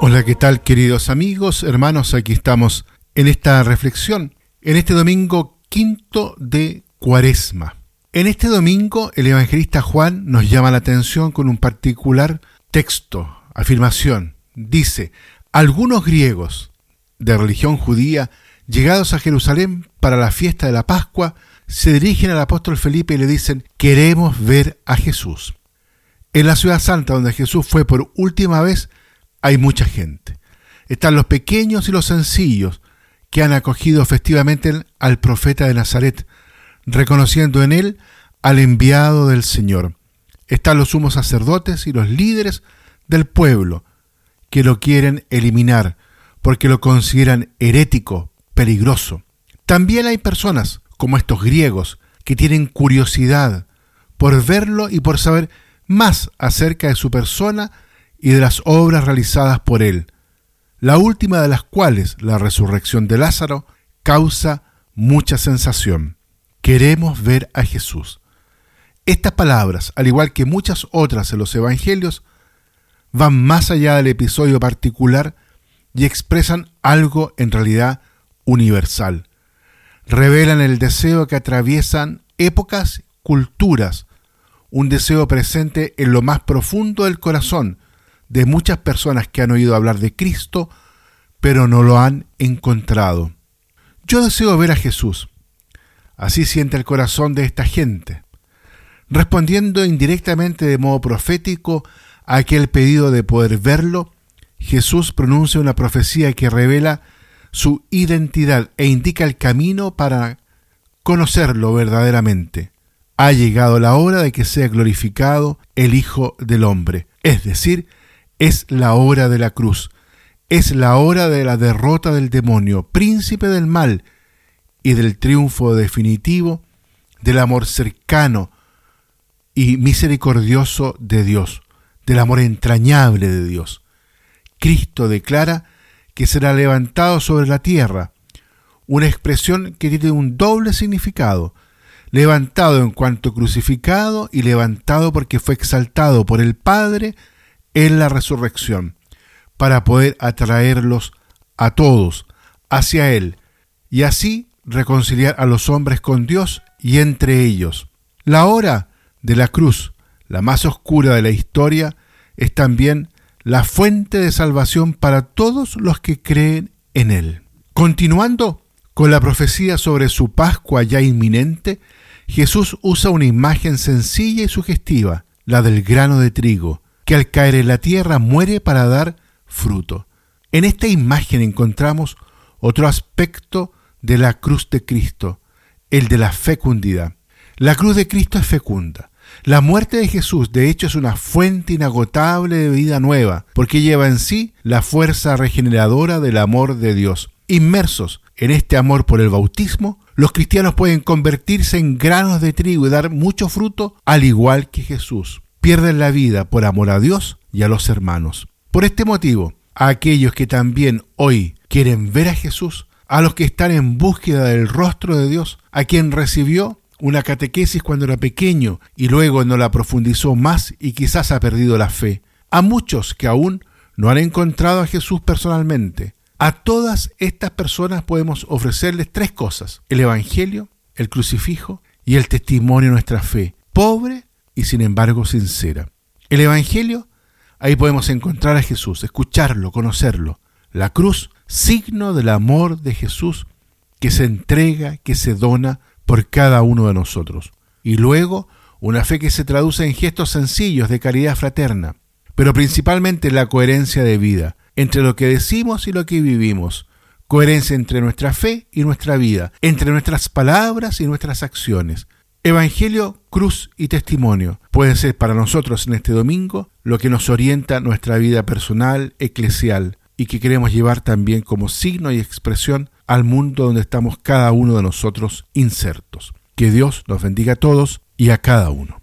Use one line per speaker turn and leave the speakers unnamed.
Hola, ¿qué tal queridos amigos, hermanos? Aquí estamos en esta reflexión, en este domingo quinto de Cuaresma. En este domingo el evangelista Juan nos llama la atención con un particular texto, afirmación. Dice, algunos griegos de religión judía, llegados a Jerusalén para la fiesta de la Pascua, se dirigen al apóstol Felipe y le dicen, queremos ver a Jesús. En la ciudad santa donde Jesús fue por última vez, hay mucha gente. Están los pequeños y los sencillos que han acogido festivamente al profeta de Nazaret, reconociendo en él al enviado del Señor. Están los sumos sacerdotes y los líderes del pueblo que lo quieren eliminar porque lo consideran herético, peligroso. También hay personas, como estos griegos, que tienen curiosidad por verlo y por saber más acerca de su persona y de las obras realizadas por él, la última de las cuales, la resurrección de Lázaro, causa mucha sensación. Queremos ver a Jesús. Estas palabras, al igual que muchas otras en los Evangelios, van más allá del episodio particular y expresan algo en realidad universal. Revelan el deseo que atraviesan épocas, culturas, un deseo presente en lo más profundo del corazón de muchas personas que han oído hablar de Cristo, pero no lo han encontrado. Yo deseo ver a Jesús, Así siente el corazón de esta gente. Respondiendo indirectamente de modo profético aquel pedido de poder verlo, Jesús pronuncia una profecía que revela su identidad e indica el camino para conocerlo verdaderamente. Ha llegado la hora de que sea glorificado el Hijo del Hombre, es decir, es la hora de la cruz, es la hora de la derrota del demonio, príncipe del mal, y del triunfo definitivo del amor cercano y misericordioso de Dios, del amor entrañable de Dios. Cristo declara que será levantado sobre la tierra, una expresión que tiene un doble significado, levantado en cuanto crucificado y levantado porque fue exaltado por el Padre en la resurrección, para poder atraerlos a todos hacia Él, y así reconciliar a los hombres con Dios y entre ellos. La hora de la cruz, la más oscura de la historia, es también la fuente de salvación para todos los que creen en Él. Continuando con la profecía sobre su Pascua ya inminente, Jesús usa una imagen sencilla y sugestiva, la del grano de trigo, que al caer en la tierra muere para dar fruto. En esta imagen encontramos otro aspecto de la cruz de Cristo, el de la fecundidad. La cruz de Cristo es fecunda. La muerte de Jesús, de hecho, es una fuente inagotable de vida nueva, porque lleva en sí la fuerza regeneradora del amor de Dios. Inmersos en este amor por el bautismo, los cristianos pueden convertirse en granos de trigo y dar mucho fruto, al igual que Jesús. Pierden la vida por amor a Dios y a los hermanos. Por este motivo, a aquellos que también hoy quieren ver a Jesús, a los que están en búsqueda del rostro de Dios, a quien recibió una catequesis cuando era pequeño y luego no la profundizó más y quizás ha perdido la fe, a muchos que aún no han encontrado a Jesús personalmente. A todas estas personas podemos ofrecerles tres cosas, el Evangelio, el crucifijo y el testimonio de nuestra fe, pobre y sin embargo sincera. El Evangelio, ahí podemos encontrar a Jesús, escucharlo, conocerlo. La cruz, signo del amor de Jesús que se entrega, que se dona por cada uno de nosotros. Y luego, una fe que se traduce en gestos sencillos de caridad fraterna, pero principalmente la coherencia de vida entre lo que decimos y lo que vivimos, coherencia entre nuestra fe y nuestra vida, entre nuestras palabras y nuestras acciones. Evangelio, cruz y testimonio pueden ser para nosotros en este domingo lo que nos orienta nuestra vida personal, eclesial, y que queremos llevar también como signo y expresión al mundo donde estamos cada uno de nosotros insertos. Que Dios nos bendiga a todos y a cada uno.